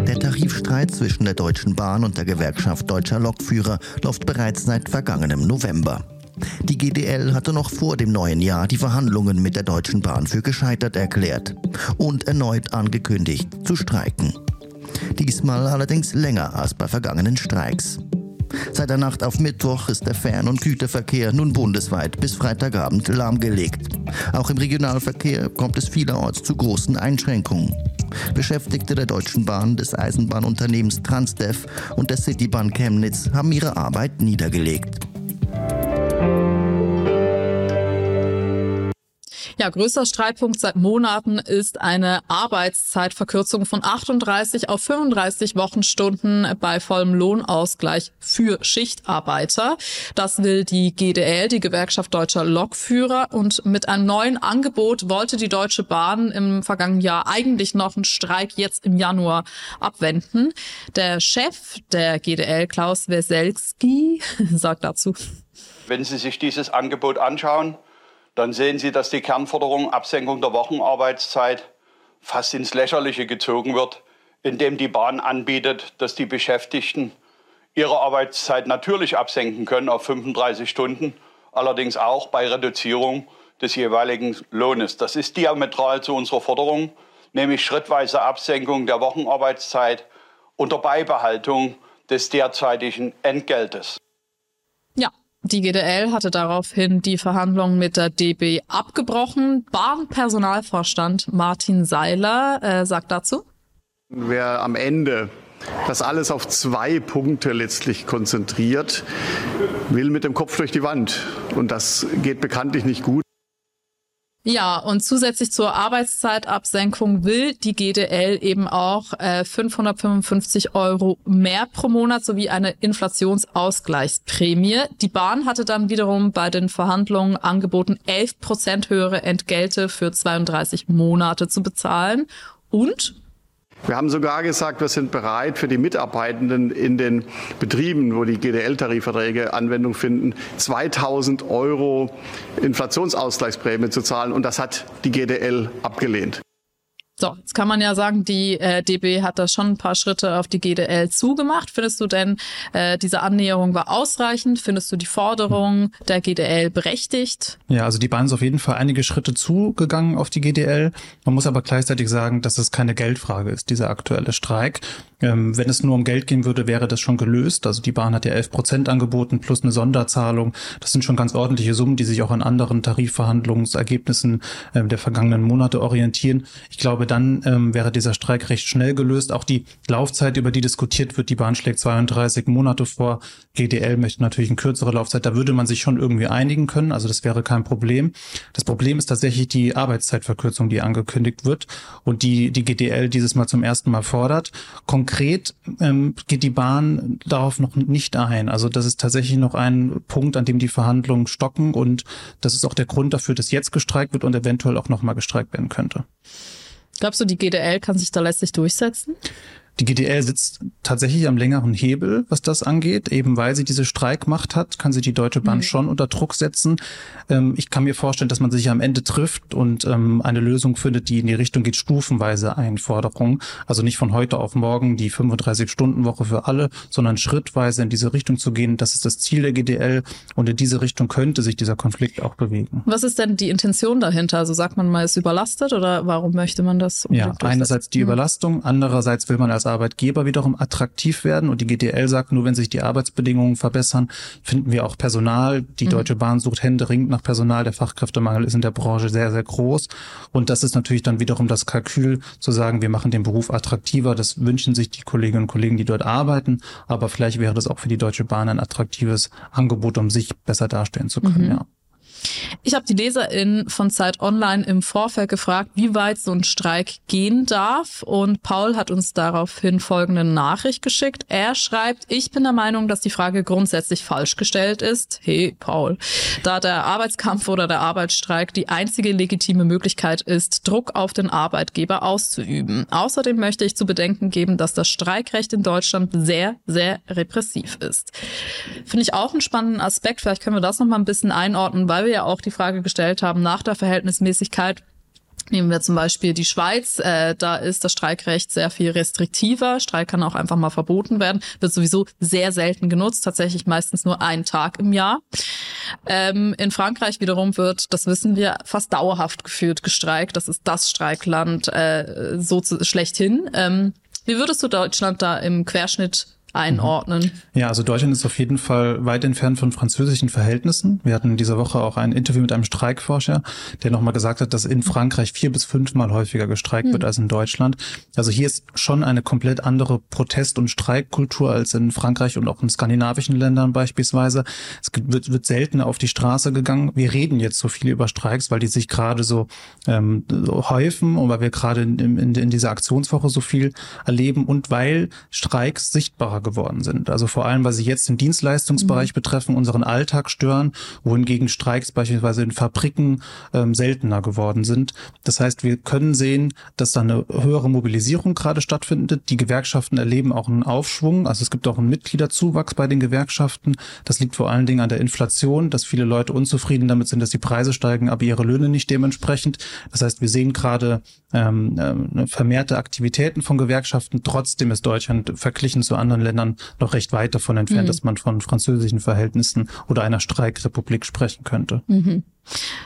Der Tarifstreit zwischen der Deutschen Bahn und der Gewerkschaft Deutscher Lokführer läuft bereits seit vergangenem November. Die GDL hatte noch vor dem neuen Jahr die Verhandlungen mit der Deutschen Bahn für gescheitert erklärt und erneut angekündigt zu streiken. Diesmal allerdings länger als bei vergangenen Streiks. Seit der Nacht auf Mittwoch ist der Fern- und Güterverkehr nun bundesweit bis Freitagabend lahmgelegt. Auch im Regionalverkehr kommt es vielerorts zu großen Einschränkungen. Beschäftigte der Deutschen Bahn, des Eisenbahnunternehmens Transdev und der Citybahn Chemnitz haben ihre Arbeit niedergelegt. Ja, größter Streitpunkt seit Monaten ist eine Arbeitszeitverkürzung von 38 auf 35 Wochenstunden bei vollem Lohnausgleich für Schichtarbeiter. Das will die GDL, die Gewerkschaft deutscher Lokführer. Und mit einem neuen Angebot wollte die Deutsche Bahn im vergangenen Jahr eigentlich noch einen Streik jetzt im Januar abwenden. Der Chef der GDL, Klaus Weselski, sagt dazu. Wenn Sie sich dieses Angebot anschauen, dann sehen Sie, dass die Kernforderung Absenkung der Wochenarbeitszeit fast ins Lächerliche gezogen wird, indem die Bahn anbietet, dass die Beschäftigten ihre Arbeitszeit natürlich absenken können auf 35 Stunden, allerdings auch bei Reduzierung des jeweiligen Lohnes. Das ist diametral zu unserer Forderung, nämlich schrittweise Absenkung der Wochenarbeitszeit unter Beibehaltung des derzeitigen Entgeltes. Die GDL hatte daraufhin die Verhandlungen mit der DB abgebrochen. Bahnpersonalvorstand Martin Seiler äh, sagt dazu. Wer am Ende das alles auf zwei Punkte letztlich konzentriert, will mit dem Kopf durch die Wand. Und das geht bekanntlich nicht gut. Ja, und zusätzlich zur Arbeitszeitabsenkung will die GDL eben auch äh, 555 Euro mehr pro Monat sowie eine Inflationsausgleichsprämie. Die Bahn hatte dann wiederum bei den Verhandlungen angeboten, 11 Prozent höhere Entgelte für 32 Monate zu bezahlen. Und wir haben sogar gesagt, wir sind bereit, für die Mitarbeitenden in den Betrieben, wo die GDL-Tarifverträge Anwendung finden, 2000 Euro Inflationsausgleichsprämie zu zahlen. Und das hat die GDL abgelehnt. So, jetzt kann man ja sagen, die äh, DB hat da schon ein paar Schritte auf die GDL zugemacht. Findest du denn, äh, diese Annäherung war ausreichend? Findest du die Forderung der GDL berechtigt? Ja, also die Bahn ist auf jeden Fall einige Schritte zugegangen auf die GDL. Man muss aber gleichzeitig sagen, dass es keine Geldfrage ist, dieser aktuelle Streik. Ähm, wenn es nur um Geld gehen würde, wäre das schon gelöst. Also die Bahn hat ja 11 Prozent angeboten plus eine Sonderzahlung. Das sind schon ganz ordentliche Summen, die sich auch an anderen Tarifverhandlungsergebnissen ähm, der vergangenen Monate orientieren. Ich glaube, dann ähm, wäre dieser Streik recht schnell gelöst. Auch die Laufzeit, über die diskutiert wird, die Bahn schlägt 32 Monate vor. GDL möchte natürlich eine kürzere Laufzeit. Da würde man sich schon irgendwie einigen können. Also das wäre kein Problem. Das Problem ist tatsächlich die Arbeitszeitverkürzung, die angekündigt wird und die die GDL dieses Mal zum ersten Mal fordert. Konkret ähm, geht die Bahn darauf noch nicht ein. Also das ist tatsächlich noch ein Punkt, an dem die Verhandlungen stocken und das ist auch der Grund dafür, dass jetzt gestreikt wird und eventuell auch noch mal gestreikt werden könnte. Glaubst du, die GDL kann sich da letztlich durchsetzen? Die GDL sitzt tatsächlich am längeren Hebel, was das angeht. Eben weil sie diese Streikmacht hat, kann sie die Deutsche Bahn mhm. schon unter Druck setzen. Ähm, ich kann mir vorstellen, dass man sich am Ende trifft und ähm, eine Lösung findet, die in die Richtung geht, stufenweise Einforderung. Also nicht von heute auf morgen die 35-Stunden-Woche für alle, sondern schrittweise in diese Richtung zu gehen. Das ist das Ziel der GDL und in diese Richtung könnte sich dieser Konflikt auch bewegen. Was ist denn die Intention dahinter? Also sagt man mal, ist überlastet oder warum möchte man das? Ja, einerseits die mhm. Überlastung, andererseits will man als Arbeitgeber wiederum attraktiv werden. Und die GDL sagt, nur wenn sich die Arbeitsbedingungen verbessern, finden wir auch Personal. Die mhm. Deutsche Bahn sucht händeringend nach Personal. Der Fachkräftemangel ist in der Branche sehr, sehr groß. Und das ist natürlich dann wiederum das Kalkül, zu sagen, wir machen den Beruf attraktiver. Das wünschen sich die Kolleginnen und Kollegen, die dort arbeiten. Aber vielleicht wäre das auch für die Deutsche Bahn ein attraktives Angebot, um sich besser darstellen zu können, mhm. ja. Ich habe die LeserInnen von Zeit Online im Vorfeld gefragt, wie weit so ein Streik gehen darf. Und Paul hat uns daraufhin folgende Nachricht geschickt. Er schreibt, ich bin der Meinung, dass die Frage grundsätzlich falsch gestellt ist. Hey, Paul. Da der Arbeitskampf oder der Arbeitsstreik die einzige legitime Möglichkeit ist, Druck auf den Arbeitgeber auszuüben. Außerdem möchte ich zu bedenken geben, dass das Streikrecht in Deutschland sehr, sehr repressiv ist. Finde ich auch einen spannenden Aspekt. Vielleicht können wir das noch mal ein bisschen einordnen, weil wir ja auch die Frage gestellt haben nach der Verhältnismäßigkeit Nehmen wir zum Beispiel die Schweiz, äh, da ist das Streikrecht sehr viel restriktiver. Streik kann auch einfach mal verboten werden, wird sowieso sehr selten genutzt, tatsächlich meistens nur einen Tag im Jahr. Ähm, in Frankreich wiederum wird, das wissen wir, fast dauerhaft geführt gestreikt. Das ist das Streikland äh, so zu, schlechthin. Ähm, wie würdest du Deutschland da im Querschnitt einordnen. Ja, also Deutschland ist auf jeden Fall weit entfernt von französischen Verhältnissen. Wir hatten diese Woche auch ein Interview mit einem Streikforscher, der nochmal gesagt hat, dass in Frankreich vier bis fünfmal häufiger gestreikt mhm. wird als in Deutschland. Also hier ist schon eine komplett andere Protest- und Streikkultur als in Frankreich und auch in skandinavischen Ländern beispielsweise. Es wird, wird seltener auf die Straße gegangen. Wir reden jetzt so viel über Streiks, weil die sich gerade so, ähm, häufen und weil wir gerade in, in, in dieser Aktionswoche so viel erleben und weil Streiks sichtbarer geworden sind. Also vor allem, weil sie jetzt den Dienstleistungsbereich mhm. betreffen, unseren Alltag stören, wohingegen Streiks beispielsweise in Fabriken ähm, seltener geworden sind. Das heißt, wir können sehen, dass da eine höhere Mobilisierung gerade stattfindet. Die Gewerkschaften erleben auch einen Aufschwung. Also es gibt auch einen Mitgliederzuwachs bei den Gewerkschaften. Das liegt vor allen Dingen an der Inflation, dass viele Leute unzufrieden damit sind, dass die Preise steigen, aber ihre Löhne nicht dementsprechend. Das heißt, wir sehen gerade ähm, äh, vermehrte Aktivitäten von Gewerkschaften. Trotzdem ist Deutschland verglichen zu anderen Ländern Ländern noch recht weit davon entfernt, mhm. dass man von französischen Verhältnissen oder einer Streikrepublik sprechen könnte. Mhm.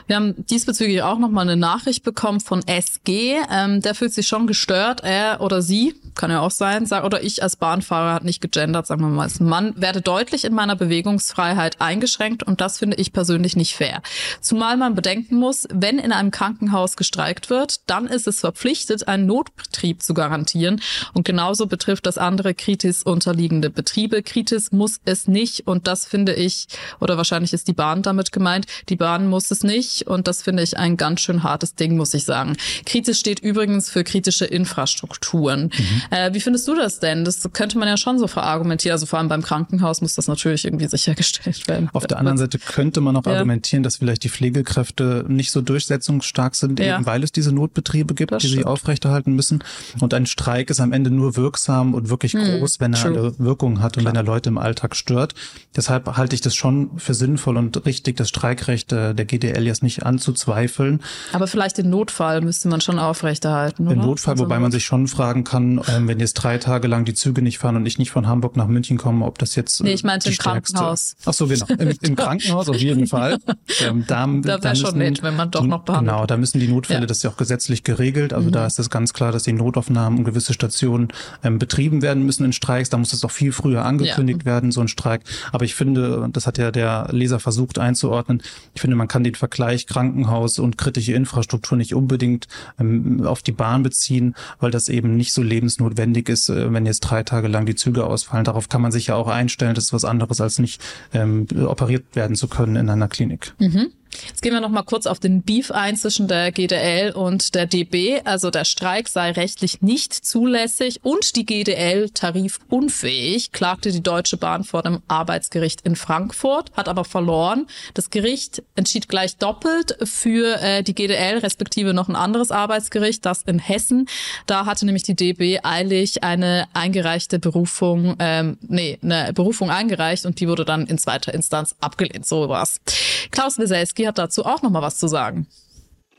Wir haben diesbezüglich auch noch mal eine Nachricht bekommen von SG. Ähm, der fühlt sich schon gestört, er oder sie, kann ja auch sein, oder ich als Bahnfahrer hat nicht gegendert, sagen wir mal als werde deutlich in meiner Bewegungsfreiheit eingeschränkt und das finde ich persönlich nicht fair. Zumal man bedenken muss, wenn in einem Krankenhaus gestreikt wird, dann ist es verpflichtet, einen Notbetrieb zu garantieren und genauso betrifft das andere Kritis unterliegende Betriebe. Kritis muss es nicht und das finde ich, oder wahrscheinlich ist die Bahn damit gemeint, die Bahn muss es nicht und das finde ich ein ganz schön hartes Ding, muss ich sagen. Kritisch steht übrigens für kritische Infrastrukturen. Mhm. Äh, wie findest du das denn? Das könnte man ja schon so verargumentieren. Also vor allem beim Krankenhaus muss das natürlich irgendwie sichergestellt werden. Auf der anderen Seite könnte man auch ja. argumentieren, dass vielleicht die Pflegekräfte nicht so durchsetzungsstark sind, ja. eben weil es diese Notbetriebe gibt, das die stimmt. sie aufrechterhalten müssen. Und ein Streik ist am Ende nur wirksam und wirklich mhm. groß, wenn er True. eine Wirkung hat und Klar. wenn er Leute im Alltag stört. Deshalb halte ich das schon für sinnvoll und richtig, das Streikrecht äh, der GDL jetzt nicht anzuzweifeln. Aber vielleicht den Notfall müsste man schon aufrechterhalten. Den Notfall, also wobei man sich schon fragen kann, ähm, wenn jetzt drei Tage lang die Züge nicht fahren und ich nicht von Hamburg nach München komme, ob das jetzt. Äh, nee, ich meinte im Krankenhaus. Ach so, genau. Im, Im, Krankenhaus auf jeden Fall. Ähm, da da wäre schon nett, wenn man doch noch behandelt. Genau, da müssen die Notfälle, ja. das ist ja auch gesetzlich geregelt. Also mhm. da ist es ganz klar, dass die Notaufnahmen und gewisse Stationen ähm, betrieben werden müssen in Streiks. Da muss das auch viel früher angekündigt ja. werden, so ein Streik. Aber ich finde, das hat ja der Leser versucht einzuordnen, ich finde, man kann den Vergleich Krankenhaus und kritische Infrastruktur nicht unbedingt ähm, auf die Bahn beziehen, weil das eben nicht so lebensnotwendig ist, äh, wenn jetzt drei Tage lang die Züge ausfallen. Darauf kann man sich ja auch einstellen. Das ist was anderes, als nicht ähm, operiert werden zu können in einer Klinik. Mhm. Jetzt gehen wir noch mal kurz auf den Beef ein zwischen der GDL und der DB. Also der Streik sei rechtlich nicht zulässig und die GDL tarifunfähig, klagte die Deutsche Bahn vor dem Arbeitsgericht in Frankfurt, hat aber verloren. Das Gericht entschied gleich doppelt für äh, die GDL, respektive noch ein anderes Arbeitsgericht, das in Hessen. Da hatte nämlich die DB eilig eine eingereichte Berufung, ähm, nee, eine Berufung eingereicht und die wurde dann in zweiter Instanz abgelehnt. So war's. Klaus Wieselski hat dazu auch noch mal was zu sagen.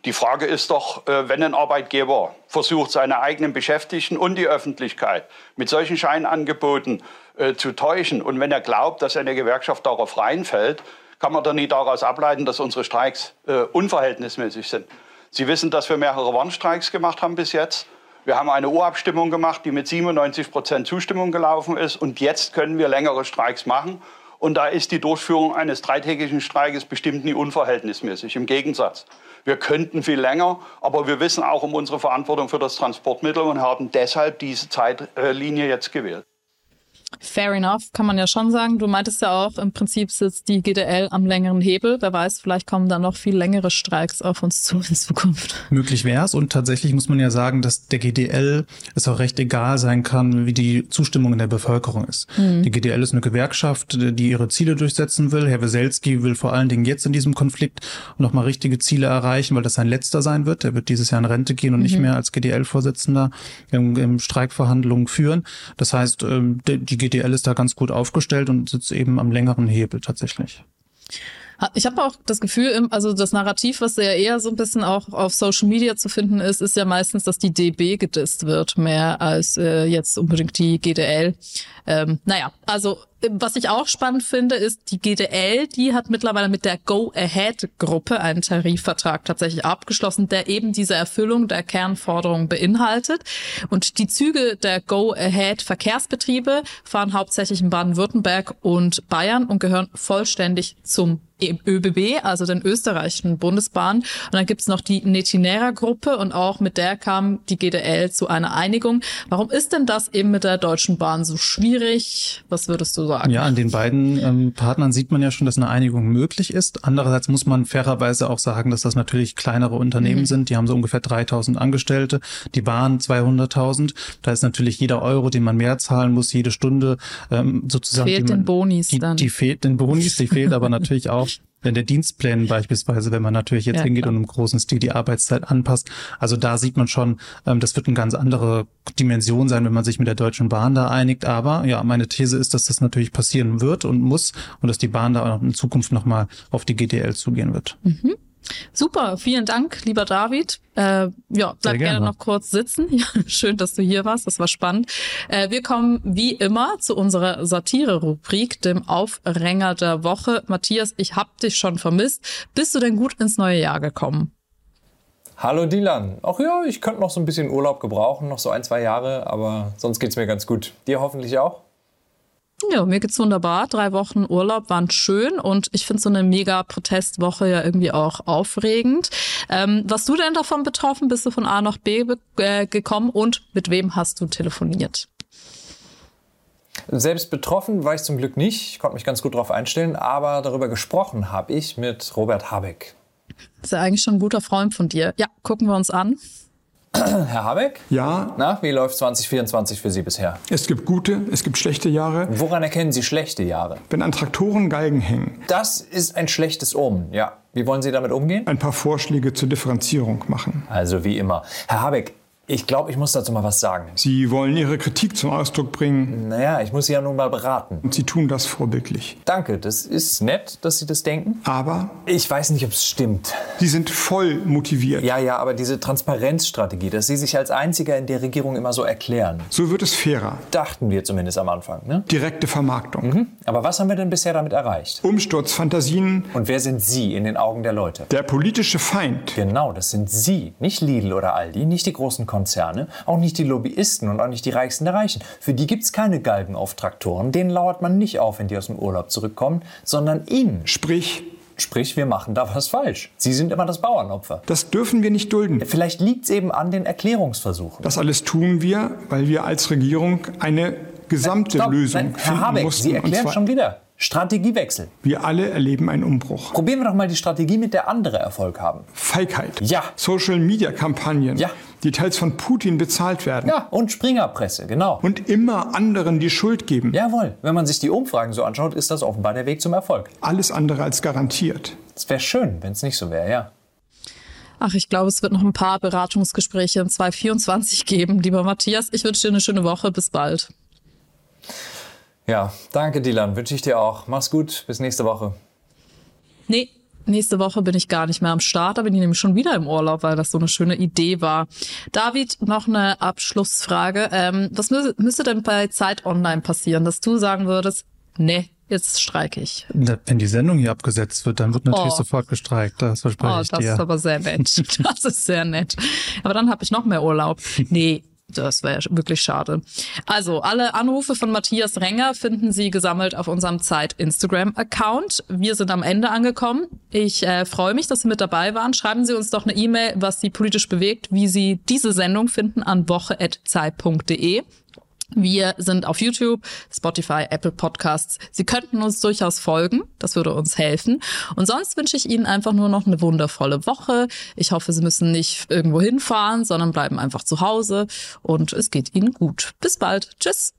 Die Frage ist doch, äh, wenn ein Arbeitgeber versucht, seine eigenen Beschäftigten und die Öffentlichkeit mit solchen Scheinangeboten äh, zu täuschen und wenn er glaubt, dass eine Gewerkschaft darauf reinfällt, kann man doch nie daraus ableiten, dass unsere Streiks äh, unverhältnismäßig sind. Sie wissen, dass wir mehrere Warnstreiks gemacht haben bis jetzt. Wir haben eine Urabstimmung gemacht, die mit 97 Prozent Zustimmung gelaufen ist. Und jetzt können wir längere Streiks machen. Und da ist die Durchführung eines dreitägigen Streikes bestimmt nie unverhältnismäßig. Im Gegensatz. Wir könnten viel länger, aber wir wissen auch um unsere Verantwortung für das Transportmittel und haben deshalb diese Zeitlinie jetzt gewählt. Fair enough, kann man ja schon sagen. Du meintest ja auch, im Prinzip sitzt die GDL am längeren Hebel. Wer weiß, vielleicht kommen da noch viel längere Streiks auf uns zu in Zukunft. Möglich wäre es. Und tatsächlich muss man ja sagen, dass der GDL es auch recht egal sein kann, wie die Zustimmung in der Bevölkerung ist. Mhm. Die GDL ist eine Gewerkschaft, die ihre Ziele durchsetzen will. Herr Weselski will vor allen Dingen jetzt in diesem Konflikt nochmal richtige Ziele erreichen, weil das sein letzter sein wird. Er wird dieses Jahr in Rente gehen und mhm. nicht mehr als GDL-Vorsitzender im, im Streikverhandlungen führen. Das heißt, ähm, die die GDL ist da ganz gut aufgestellt und sitzt eben am längeren Hebel tatsächlich. Ich habe auch das Gefühl, also das Narrativ, was ja eher so ein bisschen auch auf Social Media zu finden ist, ist ja meistens, dass die DB gedisst wird, mehr als äh, jetzt unbedingt die GDL. Ähm, naja, also was ich auch spannend finde, ist, die GDL, die hat mittlerweile mit der Go-Ahead-Gruppe einen Tarifvertrag tatsächlich abgeschlossen, der eben diese Erfüllung der Kernforderungen beinhaltet. Und die Züge der Go-Ahead-Verkehrsbetriebe fahren hauptsächlich in Baden-Württemberg und Bayern und gehören vollständig zum ÖBB, also den österreichischen Bundesbahnen. Und dann gibt's noch die Netinera-Gruppe und auch mit der kam die GDL zu einer Einigung. Warum ist denn das eben mit der Deutschen Bahn so schwierig? Was würdest du sagen? Ja, an den beiden ähm, Partnern sieht man ja schon, dass eine Einigung möglich ist. Andererseits muss man fairerweise auch sagen, dass das natürlich kleinere Unternehmen mhm. sind. Die haben so ungefähr 3000 Angestellte, die Bahn 200.000. Da ist natürlich jeder Euro, den man mehr zahlen muss, jede Stunde ähm, sozusagen. Fehlt den Bonis die, dann. Die fehlt den Bonis, die fehlt aber natürlich auch in der Dienstplänen beispielsweise, wenn man natürlich jetzt ja, hingeht klar. und im großen Stil die Arbeitszeit anpasst. Also da sieht man schon, ähm, das wird eine ganz andere Dimension sein, wenn man sich mit der Deutschen Bahn da einigt. Aber ja, meine These ist, dass das natürlich passieren wird und muss und dass die Bahn da auch in Zukunft nochmal auf die GDL zugehen wird. Mhm. Super, vielen Dank, lieber David. Äh, ja, bleib gerne. gerne. noch kurz sitzen. Ja, schön, dass du hier warst. Das war spannend. Äh, wir kommen wie immer zu unserer Satire-Rubrik, dem Aufränger der Woche. Matthias, ich hab dich schon vermisst. Bist du denn gut ins neue Jahr gekommen? Hallo Dylan. Ach ja, ich könnte noch so ein bisschen Urlaub gebrauchen, noch so ein, zwei Jahre, aber sonst geht's mir ganz gut. Dir hoffentlich auch? Ja, mir geht's wunderbar. Drei Wochen Urlaub waren schön und ich finde so eine mega Protestwoche ja irgendwie auch aufregend. Ähm, warst du denn davon betroffen? Bist du von A nach B äh, gekommen und mit wem hast du telefoniert? Selbst betroffen war ich zum Glück nicht. Ich konnte mich ganz gut darauf einstellen, aber darüber gesprochen habe ich mit Robert Habeck. Das ist ja eigentlich schon ein guter Freund von dir. Ja, gucken wir uns an. Herr Habeck? Ja. Na, wie läuft 2024 für Sie bisher? Es gibt gute, es gibt schlechte Jahre. Woran erkennen Sie schlechte Jahre? Wenn an Traktoren Galgen hängen. Das ist ein schlechtes Omen, ja. Wie wollen Sie damit umgehen? Ein paar Vorschläge zur Differenzierung machen. Also wie immer. Herr Habeck, ich glaube, ich muss dazu mal was sagen. Sie wollen Ihre Kritik zum Ausdruck bringen. Naja, ich muss Sie ja nun mal beraten. Und Sie tun das vorbildlich. Danke, das ist nett, dass Sie das denken. Aber? Ich weiß nicht, ob es stimmt. Sie sind voll motiviert. Ja, ja, aber diese Transparenzstrategie, dass Sie sich als Einziger in der Regierung immer so erklären. So wird es fairer. Dachten wir zumindest am Anfang, ne? Direkte Vermarktung. Mhm. Aber was haben wir denn bisher damit erreicht? Umsturzfantasien. Und wer sind Sie in den Augen der Leute? Der politische Feind. Genau, das sind Sie. Nicht Lidl oder Aldi, nicht die großen Konzerne, auch nicht die Lobbyisten und auch nicht die Reichsten der Reichen. Für die gibt es keine Galgen auf Traktoren. Denen lauert man nicht auf, wenn die aus dem Urlaub zurückkommen, sondern ihnen. Sprich, Sprich, wir machen da was falsch. Sie sind immer das Bauernopfer. Das dürfen wir nicht dulden. Vielleicht liegt es eben an den Erklärungsversuchen. Das alles tun wir, weil wir als Regierung eine gesamte Stopp, Lösung nein, Herr Habeck, mussten. Sie erklären schon wieder. Strategiewechsel. Wir alle erleben einen Umbruch. Probieren wir doch mal die Strategie, mit der andere Erfolg haben. Feigheit. Ja. Social-Media-Kampagnen. Ja. Die teils von Putin bezahlt werden. Ja, und Springerpresse, genau. Und immer anderen die Schuld geben. Jawohl. Wenn man sich die Umfragen so anschaut, ist das offenbar der Weg zum Erfolg. Alles andere als garantiert. Es wäre schön, wenn es nicht so wäre, ja. Ach, ich glaube, es wird noch ein paar Beratungsgespräche in 2024 geben. Lieber Matthias, ich wünsche dir eine schöne Woche. Bis bald. Ja, danke, Dylan. Wünsche ich dir auch. Mach's gut. Bis nächste Woche. Nee, nächste Woche bin ich gar nicht mehr am Start. Da bin ich nämlich schon wieder im Urlaub, weil das so eine schöne Idee war. David, noch eine Abschlussfrage. Ähm, was mü müsste denn bei Zeit Online passieren, dass du sagen würdest, nee, jetzt streike ich? Wenn die Sendung hier abgesetzt wird, dann wird natürlich oh. sofort gestreikt. Das verspreche oh, ich dir. Das ist aber sehr nett. Das ist sehr nett. Aber dann habe ich noch mehr Urlaub. Nee, das wäre wirklich schade. Also, alle Anrufe von Matthias Renger finden Sie gesammelt auf unserem Zeit-Instagram-Account. Wir sind am Ende angekommen. Ich äh, freue mich, dass Sie mit dabei waren. Schreiben Sie uns doch eine E-Mail, was Sie politisch bewegt, wie Sie diese Sendung finden an woche.zeit.de. Wir sind auf YouTube, Spotify, Apple Podcasts. Sie könnten uns durchaus folgen. Das würde uns helfen. Und sonst wünsche ich Ihnen einfach nur noch eine wundervolle Woche. Ich hoffe, Sie müssen nicht irgendwo hinfahren, sondern bleiben einfach zu Hause. Und es geht Ihnen gut. Bis bald. Tschüss.